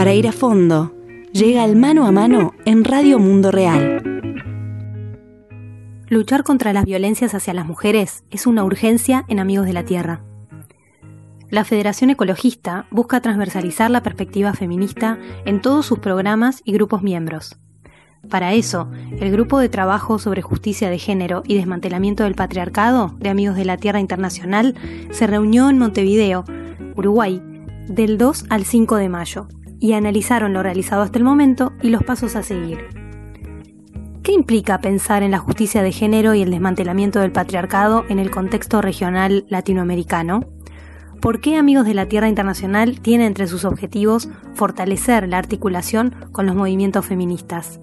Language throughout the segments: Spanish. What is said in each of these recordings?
Para ir a fondo, llega el mano a mano en Radio Mundo Real. Luchar contra las violencias hacia las mujeres es una urgencia en Amigos de la Tierra. La Federación Ecologista busca transversalizar la perspectiva feminista en todos sus programas y grupos miembros. Para eso, el Grupo de Trabajo sobre Justicia de Género y Desmantelamiento del Patriarcado de Amigos de la Tierra Internacional se reunió en Montevideo, Uruguay, del 2 al 5 de mayo, y analizaron lo realizado hasta el momento y los pasos a seguir. ¿Qué implica pensar en la justicia de género y el desmantelamiento del patriarcado en el contexto regional latinoamericano? ¿Por qué Amigos de la Tierra Internacional tiene entre sus objetivos fortalecer la articulación con los movimientos feministas?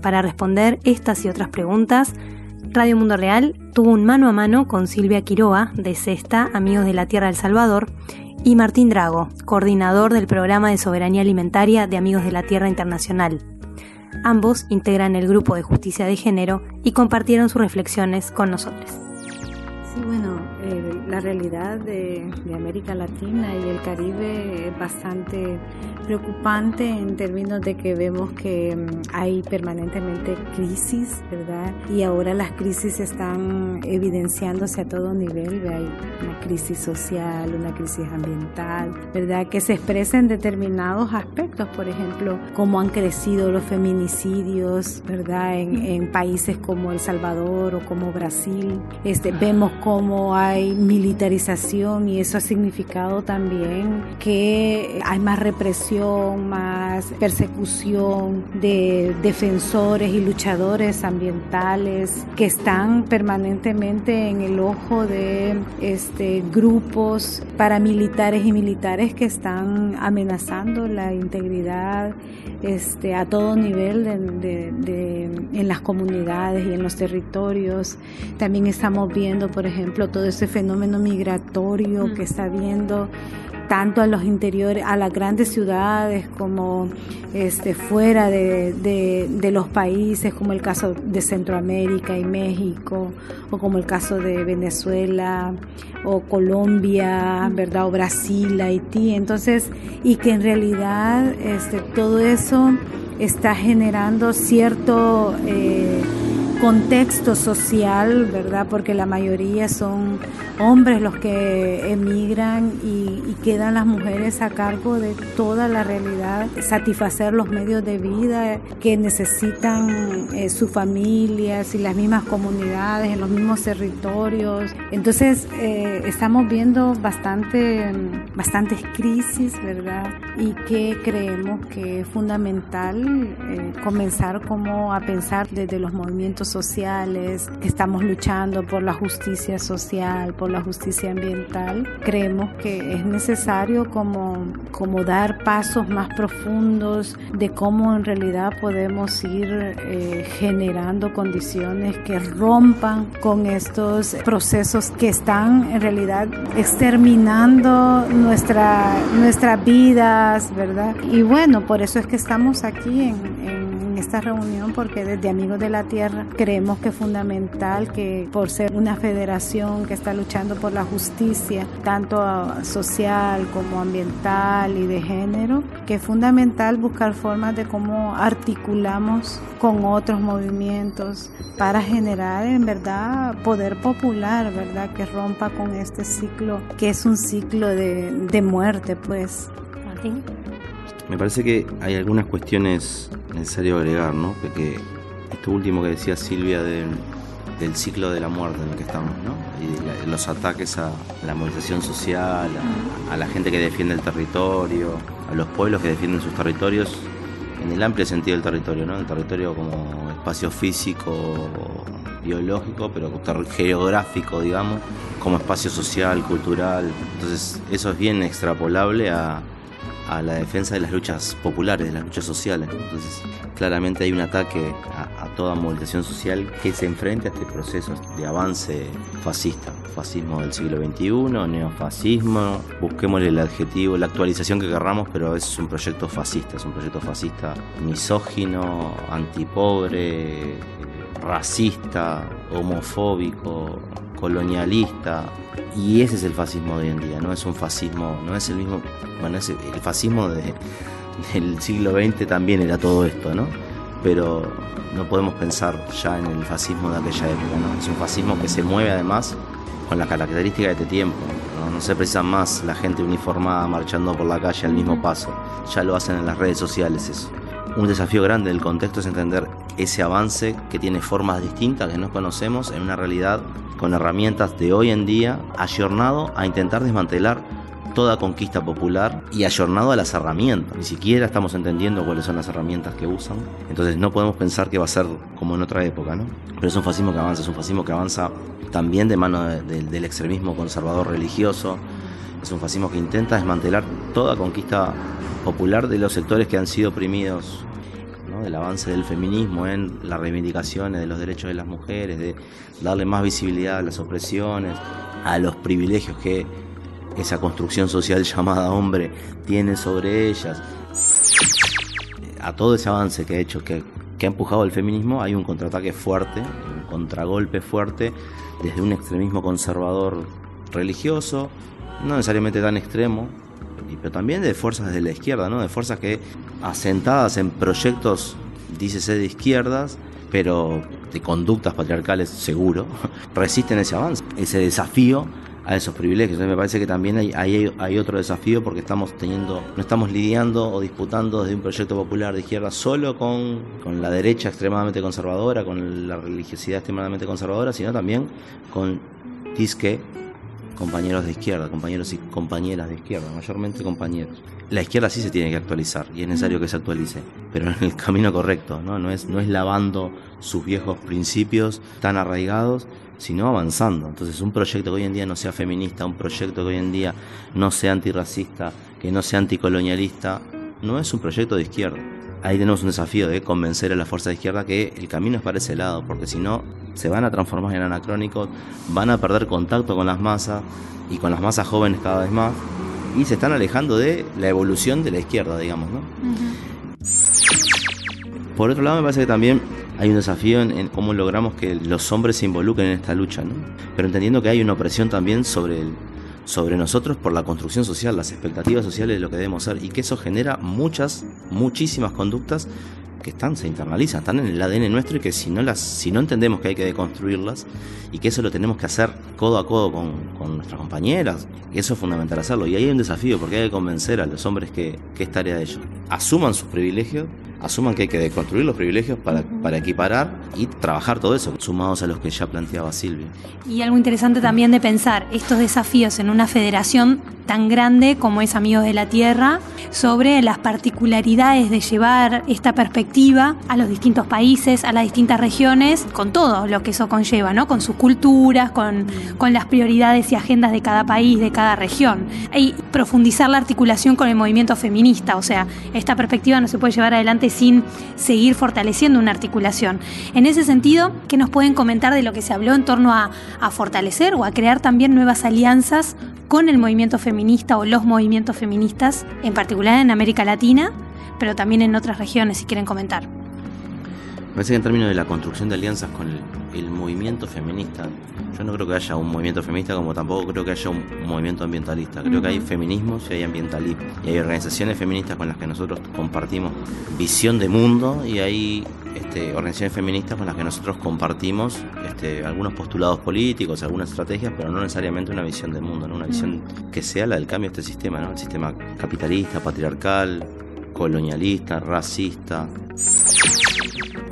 Para responder estas y otras preguntas, Radio Mundo Real tuvo un mano a mano con Silvia Quiroa, de Cesta, Amigos de la Tierra del Salvador, y Martín Drago, coordinador del programa de soberanía alimentaria de Amigos de la Tierra Internacional. Ambos integran el grupo de justicia de género y compartieron sus reflexiones con nosotros. Sí, bueno, eh, la realidad de, de, América Latina y el Caribe es bastante preocupante en términos de que vemos que mm, hay permanentemente crisis, ¿verdad? Y ahora las crisis están evidenciándose a todo nivel, hay una crisis social, una crisis ambiental, ¿verdad? Que se expresa en determinados aspectos, por ejemplo, cómo han crecido los feminicidios, ¿verdad? En, en países como El Salvador o como Brasil. Este, vemos cómo hay militarización y eso ha significado también que hay más represión, más persecución de defensores y luchadores ambientales que están permanentemente en el ojo de este, grupos paramilitares y militares que están amenazando la integridad este, a todo nivel de, de, en las comunidades y en los territorios. También estamos viendo, por ejemplo, todo ese fenómeno migratorio que está viendo tanto a los interiores, a las grandes ciudades como este, fuera de, de, los países, como el caso de Centroamérica y México, o como el caso de Venezuela, o Colombia, ¿verdad? O Brasil, Haití. Entonces, y que en realidad este, todo eso está generando cierto... Eh, contexto social, ¿verdad? Porque la mayoría son hombres los que emigran y, y, quedan las mujeres a cargo de toda la realidad, satisfacer los medios de vida que necesitan eh, sus familias y las mismas comunidades, en los mismos territorios. Entonces, eh, estamos viendo bastante, bastantes crisis, ¿verdad? Y que creemos que es fundamental eh, comenzar como a pensar desde los movimientos sociales, que estamos luchando por la justicia social, por la justicia ambiental, creemos que es necesario como, como dar pasos más profundos de cómo en realidad podemos ir eh, generando condiciones que rompan con estos procesos que están en realidad exterminando nuestra, nuestras vidas, ¿verdad? Y bueno, por eso es que estamos aquí en esta reunión porque desde Amigos de la Tierra creemos que es fundamental que por ser una federación que está luchando por la justicia, tanto social como ambiental y de género, que es fundamental buscar formas de cómo articulamos con otros movimientos para generar en verdad poder popular, ¿verdad? Que rompa con este ciclo, que es un ciclo de, de muerte, pues. Martín. Me parece que hay algunas cuestiones necesarias agregar, ¿no? Porque esto último que decía Silvia de, del ciclo de la muerte en el que estamos, ¿no? Y los ataques a la movilización social, a, la gente que defiende el territorio, a los pueblos que defienden sus territorios, en el amplio sentido del territorio, ¿no? El territorio como espacio físico, biológico, pero geográfico, digamos, como espacio social, cultural. Entonces, eso es bien extrapolable a a la defensa de las luchas populares, de las luchas sociales. Entonces, claramente hay un ataque a, toda movilización social que se enfrenta a este proceso de avance fascista, fascismo del siglo XXI, neofascismo, busquémosle el adjetivo, la actualización que querramos, pero es un proyecto fascista, es un proyecto fascista misógino, antipobre, racista, homofóbico, colonialista. Y ese es el fascismo de hoy en día, no es un fascismo, no es el mismo, bueno, es el fascismo de, del siglo XX también era todo esto, ¿no? Pero no podemos pensar ya en el fascismo de aquella época, ¿no? Es un fascismo que se mueve además con la característica de este tiempo. ¿no? se precisa más la gente uniformada marchando por la calle al mismo paso. Ya lo hacen en las redes sociales eso. Un desafío grande del contexto es entender ese avance que tiene formas distintas que no conocemos en una realidad con herramientas de hoy en día, ayornado a intentar desmantelar toda conquista popular y ayornado a las herramientas. Ni siquiera estamos entendiendo cuáles son las herramientas que usan. Entonces no podemos pensar que va a ser como en otra época, ¿no? Pero es un fascismo que avanza, es un fascismo que avanza también de mano del extremismo conservador religioso. Es un fascismo que intenta desmantelar toda conquista popular de los sectores que han sido oprimidos del avance del feminismo en las reivindicaciones de los derechos de las mujeres, de darle más visibilidad a las opresiones, a los privilegios que esa construcción social llamada hombre tiene sobre ellas. A todo ese avance que ha hecho, que, que ha empujado el feminismo, hay un contraataque fuerte, un contragolpe fuerte desde un extremismo conservador religioso, no necesariamente tan extremo, pero también de fuerzas de la izquierda, ¿no? de fuerzas que asentadas en proyectos, dícese de izquierdas, pero de conductas patriarcales seguro, resisten ese avance, ese desafío a esos privilegios. Entonces me parece que también hay, hay, otro desafío porque estamos teniendo, no estamos lidiando o disputando desde un proyecto popular de izquierda solo con, con la derecha extremadamente conservadora, con la religiosidad extremadamente conservadora, sino también con disque compañeros de izquierda, compañeros y compañeras de izquierda, mayormente compañeros. La izquierda sí se tiene que actualizar y es necesario que se actualice, pero en el camino correcto, ¿no? No es, no es lavando sus viejos principios tan arraigados, sino avanzando. Entonces, un proyecto que hoy en día no sea feminista, un proyecto que hoy en día no sea antirracista, que no sea anticolonialista, no es un proyecto de izquierda. Ahí tenemos un desafío de convencer a la fuerza de izquierda que el camino es para ese lado, porque si no, se van a transformar en anacrónicos, van a perder contacto con las masas y con las masas jóvenes cada vez más, y se están alejando de la evolución de la izquierda, digamos, ¿no? Por otro lado, me parece que también hay un desafío en, cómo logramos que los hombres se involucren en esta lucha, ¿no? Pero entendiendo que hay una opresión también sobre, el, sobre nosotros por la construcción social, las expectativas sociales de lo que debemos ser, y que eso genera muchas, muchísimas conductas que están, se internalizan, están en el ADN nuestro y que si no las, si no entendemos que hay que deconstruirlas y que eso lo tenemos que hacer codo a codo con, con nuestras compañeras, eso es fundamental hacerlo. Y ahí hay un desafío porque hay que convencer a los hombres que, que es tarea de ellos. Asuman sus privilegios asuman que hay que deconstruir los privilegios para, para equiparar y trabajar todo eso, sumados a los que ya planteaba Silvia. Y algo interesante también de pensar estos desafíos en una federación tan grande como es Amigos de la Tierra, sobre las particularidades de llevar esta perspectiva a los distintos países, a las distintas regiones, con todo lo que eso conlleva, ¿no? Con sus culturas, con, con las prioridades y agendas de cada país, de cada región. Y profundizar la articulación con el movimiento feminista, o sea, esta perspectiva no se puede llevar adelante sin seguir fortaleciendo una articulación. En ese sentido, ¿qué nos pueden comentar de lo que se habló en torno a, fortalecer o a crear también nuevas alianzas con el movimiento feminista o los movimientos feministas, en particular en América Latina, pero también en otras regiones, si quieren comentar? Me parece que en términos de la construcción de alianzas con el, movimiento feminista, yo no creo que haya un movimiento feminista como tampoco creo que haya un movimiento ambientalista. Creo que hay feminismos y hay ambientalismo. Y hay organizaciones feministas con las que nosotros compartimos visión de mundo y hay este, organizaciones feministas con las que nosotros compartimos este, algunos postulados políticos, algunas estrategias, pero no necesariamente una visión de mundo, ¿no? una visión que sea la del cambio de este sistema, ¿no? el sistema capitalista, patriarcal, colonialista, racista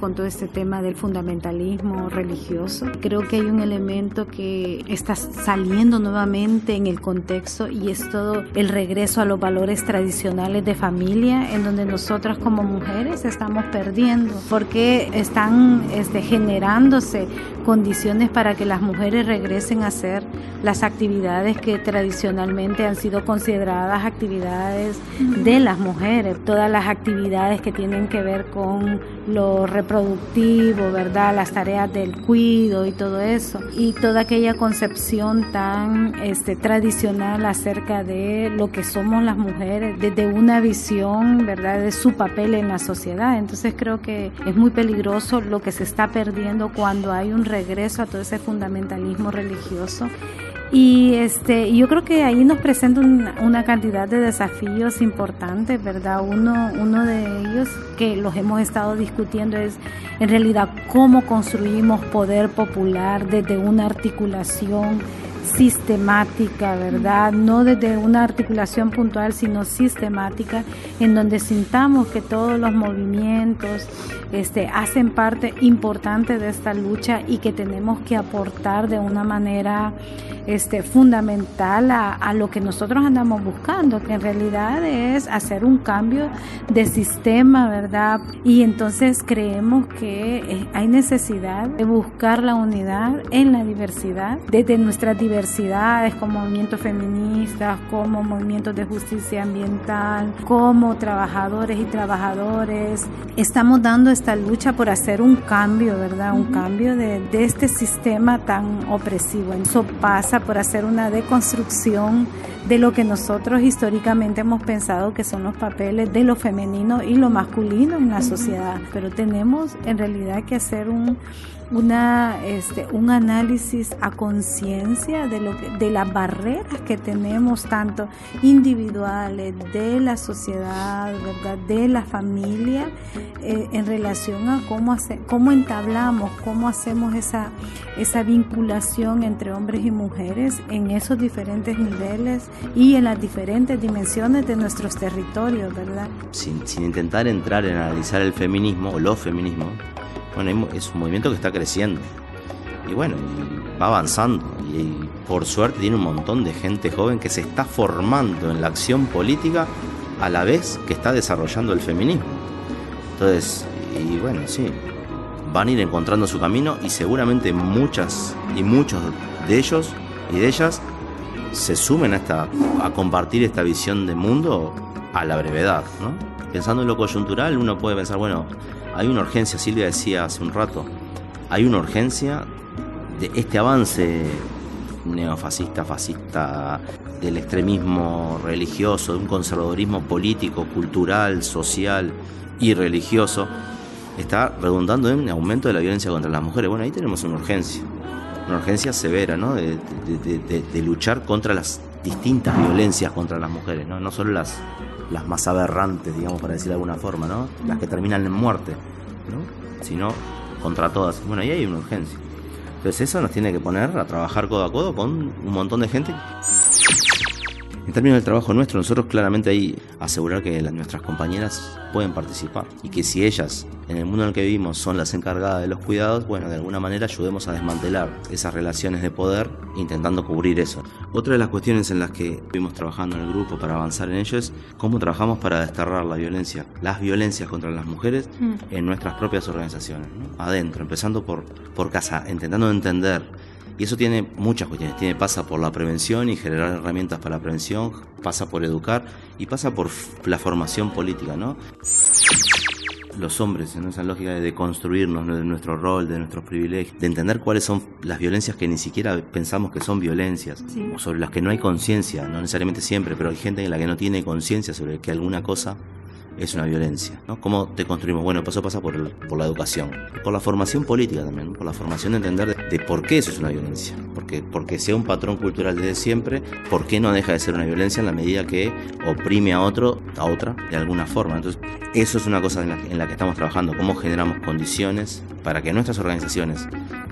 con todo este tema del fundamentalismo religioso. Creo que hay un elemento que está saliendo nuevamente en el contexto y es todo el regreso a los valores tradicionales de familia en donde nosotras como mujeres estamos perdiendo porque están este, generándose condiciones para que las mujeres regresen a hacer las actividades que tradicionalmente han sido consideradas actividades de las mujeres, todas las actividades que tienen que ver con lo reproductivo, ¿verdad? Las tareas del cuido y todo eso. Y toda aquella concepción tan este, tradicional acerca de lo que somos las mujeres, desde una visión, ¿verdad? De su papel en la sociedad. Entonces creo que es muy peligroso lo que se está perdiendo cuando hay un regreso a todo ese fundamentalismo religioso Y este, yo creo que ahí nos presenta una cantidad de desafíos importantes, ¿verdad? Uno, uno de ellos que los hemos estado discutiendo es en realidad cómo construimos poder popular desde una articulación sistemática, ¿verdad? No desde una articulación puntual, sino sistemática, en donde sintamos que todos los movimientos este, hacen parte importante de esta lucha y que tenemos que aportar de una manera este, fundamental a, lo que nosotros andamos buscando, que en realidad es hacer un cambio de sistema, ¿verdad? Y entonces creemos que eh, hay necesidad de buscar la unidad en la diversidad, desde nuestras diversidades como movimientos feministas, como movimientos de justicia ambiental, como trabajadores y trabajadores. Estamos dando esta lucha por hacer un cambio, ¿verdad? Un cambio de, de este sistema tan opresivo. Eso pasa por hacer una deconstrucción de lo que nosotros históricamente hemos pensado que son los papeles de lo femenino y lo masculino en la sociedad. Pero tenemos en realidad que hacer un, una, este, un análisis a conciencia de, lo de las barreras que tenemos, tanto individuales, de la sociedad, ¿verdad? de la familia, eh, en relación a cómo, hace, cómo entablamos, cómo hacemos esa, esa vinculación entre hombres y mujeres en esos diferentes niveles y en las diferentes dimensiones de nuestros territorios, ¿verdad? Sin, intentar entrar en analizar el feminismo o los feminismos, bueno, es un movimiento que está creciendo. Y bueno, va avanzando. Y por suerte tiene un montón de gente joven que se está formando en la acción política a la vez que está desarrollando el feminismo. Entonces, y bueno, sí, van a ir encontrando su camino y seguramente muchas y muchos de ellos y de ellas se sumen a, esta, a compartir esta visión de mundo a la brevedad. ¿no? Pensando en lo coyuntural, uno puede pensar, bueno, hay una urgencia, Silvia decía hace un rato, hay una urgencia de este avance neofascista, fascista, del extremismo religioso, de un conservadurismo político, cultural, social y religioso, está redundando en aumento de la violencia contra las mujeres. Bueno, ahí tenemos una urgencia, una urgencia severa, ¿no? De, luchar contra las distintas violencias contra las mujeres, ¿no? No solo las las más aberrantes, digamos, para decir de alguna forma, ¿no? Las que terminan en muerte, ¿no? Sino contra todas. Bueno, ahí hay una urgencia. Entonces eso nos tiene que poner a trabajar codo a codo con un montón de gente en términos del trabajo nuestro, nosotros claramente ahí asegurar que nuestras compañeras pueden participar y que si ellas en el mundo en el que vivimos son las encargadas de los cuidados, bueno, de alguna manera ayudemos a desmantelar esas relaciones de poder intentando cubrir eso. Otra de las cuestiones en las que estuvimos trabajando en el grupo para avanzar en ello es cómo trabajamos para desterrar la violencia, las violencias contra las mujeres mm. en nuestras propias organizaciones, adentro, empezando por, por casa, intentando entender y eso tiene muchas cuestiones. Tiene, pasa por la prevención y generar herramientas para la prevención, pasa por educar y pasa por la formación política, ¿no? Los hombres, en esa lógica de construirnos de nuestro rol, de nuestros privilegios, de entender cuáles son las violencias que ni siquiera pensamos que son violencias, o sobre las que no hay conciencia, no necesariamente siempre, pero hay gente en la que no tiene conciencia sobre que alguna cosa es una violencia. ¿no? ¿Cómo te construimos? Bueno, eso pasa por, la educación, por la formación política también, por la formación de entender de, por qué eso es una violencia. Porque, porque sea un patrón cultural desde siempre, ¿por qué no deja de ser una violencia en la medida que oprime a otro, a otra, de alguna forma? Entonces, eso es una cosa en la, en la que estamos trabajando, cómo generamos condiciones para que nuestras organizaciones,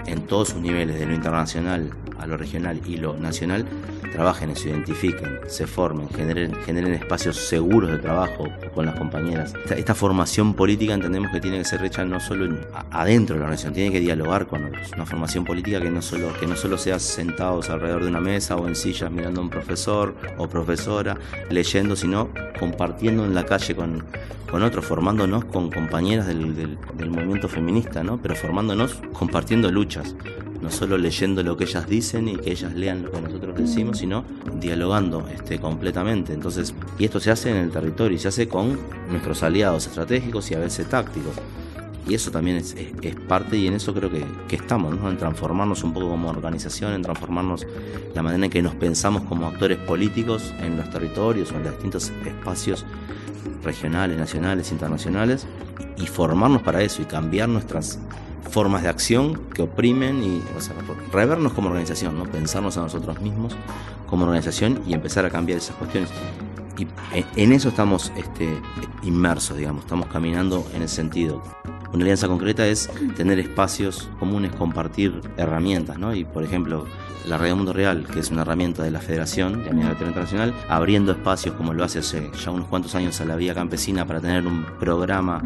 en todos sus niveles, de lo internacional a lo regional y lo nacional, trabajen, se identifiquen, se formen, generen, generen espacios seguros de trabajo con las compañeras. Esta, formación política entendemos que tiene que ser hecha no solo adentro de la organización, tiene que dialogar con otros. Una formación política que no solo, que no solo sea sentados alrededor de una mesa o en sillas mirando a un profesor o profesora, leyendo, sino compartiendo en la calle con, con otros, formándonos con compañeras del, del, del movimiento feminista, ¿no? pero formándonos compartiendo luchas no solo leyendo lo que ellas dicen y que ellas lean lo que nosotros decimos, sino dialogando este, completamente. Entonces, y esto se hace en el territorio y se hace con nuestros aliados estratégicos y a veces tácticos. Y eso también es, parte y en eso creo que, estamos, ¿no? en transformarnos un poco como organización, en transformarnos la manera en que nos pensamos como actores políticos en los territorios o en los distintos espacios regionales, nacionales, internacionales, y formarnos para eso y cambiar nuestras formas de acción que oprimen y revernos como organización, ¿no? pensarnos a nosotros mismos como organización y empezar a cambiar esas cuestiones. Y en eso estamos este, inmersos, digamos, estamos caminando en el sentido. Una alianza concreta es tener espacios comunes, compartir herramientas, ¿no? Y por ejemplo, la Radio Mundo Real, que es una herramienta de la Federación de de Internacional, abriendo espacios como lo hace hace ya unos cuantos años a la Vía Campesina para tener un programa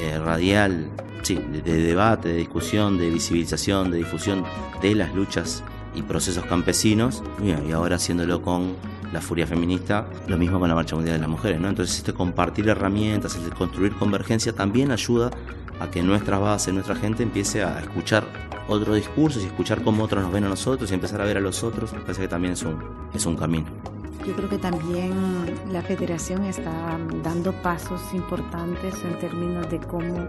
eh, radial, sí, de, de debate, de discusión, de visibilización, de difusión de las luchas y procesos campesinos, y ahora haciéndolo con la furia feminista, lo mismo con la Marcha Mundial de las Mujeres, ¿no? Entonces este compartir herramientas, el construir convergencia también ayuda a que nuestras bases, nuestra gente empiece a escuchar otro discurso y escuchar cómo otros nos ven a nosotros y empezar a ver a los otros, parece que también es un, es un camino. Yo creo que también la federación está dando pasos importantes en términos de cómo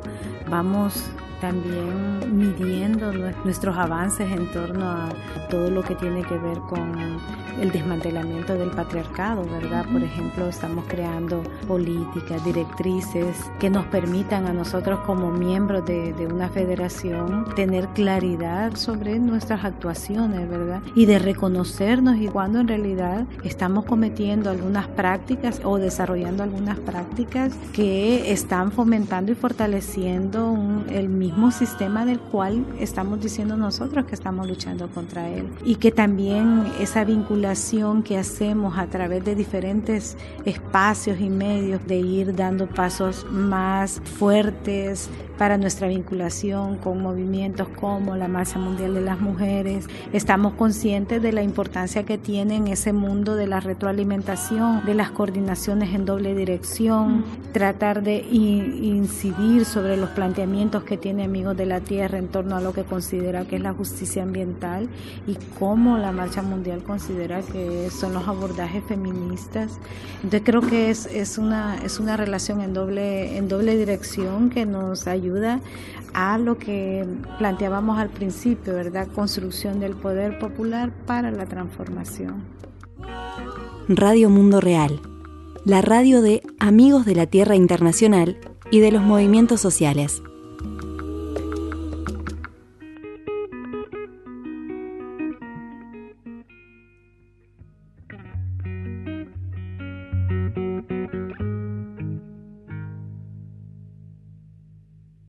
vamos también midiendo nuestros avances en torno a todo lo que tiene que ver con el desmantelamiento del patriarcado, ¿verdad? Por ejemplo, estamos creando políticas, directrices que nos permitan a nosotros como miembros de, de una federación tener claridad sobre nuestras actuaciones, ¿verdad? Y de reconocernos y cuando en realidad estamos cometiendo algunas prácticas o desarrollando algunas prácticas que están fomentando y fortaleciendo un, el mismo sistema del cual estamos diciendo nosotros que estamos luchando contra él. Y que también esa vinculación que hacemos a través de diferentes espacios y medios de ir dando pasos más fuertes para nuestra vinculación con movimientos como la Marcha Mundial de las Mujeres. Estamos conscientes de la importancia que tiene en ese mundo de la retroalimentación, de las coordinaciones en doble dirección, tratar de incidir sobre los planteamientos que tiene Amigos de la Tierra en torno a lo que considera que es la justicia ambiental y cómo la Marcha Mundial considera que son los abordajes feministas. Entonces creo que es, es, una, es una relación en doble, en doble dirección que nos ayuda a lo que planteábamos al principio, ¿verdad? Construcción del poder popular para la transformación. Radio Mundo Real, la radio de Amigos de la Tierra Internacional y de los movimientos sociales.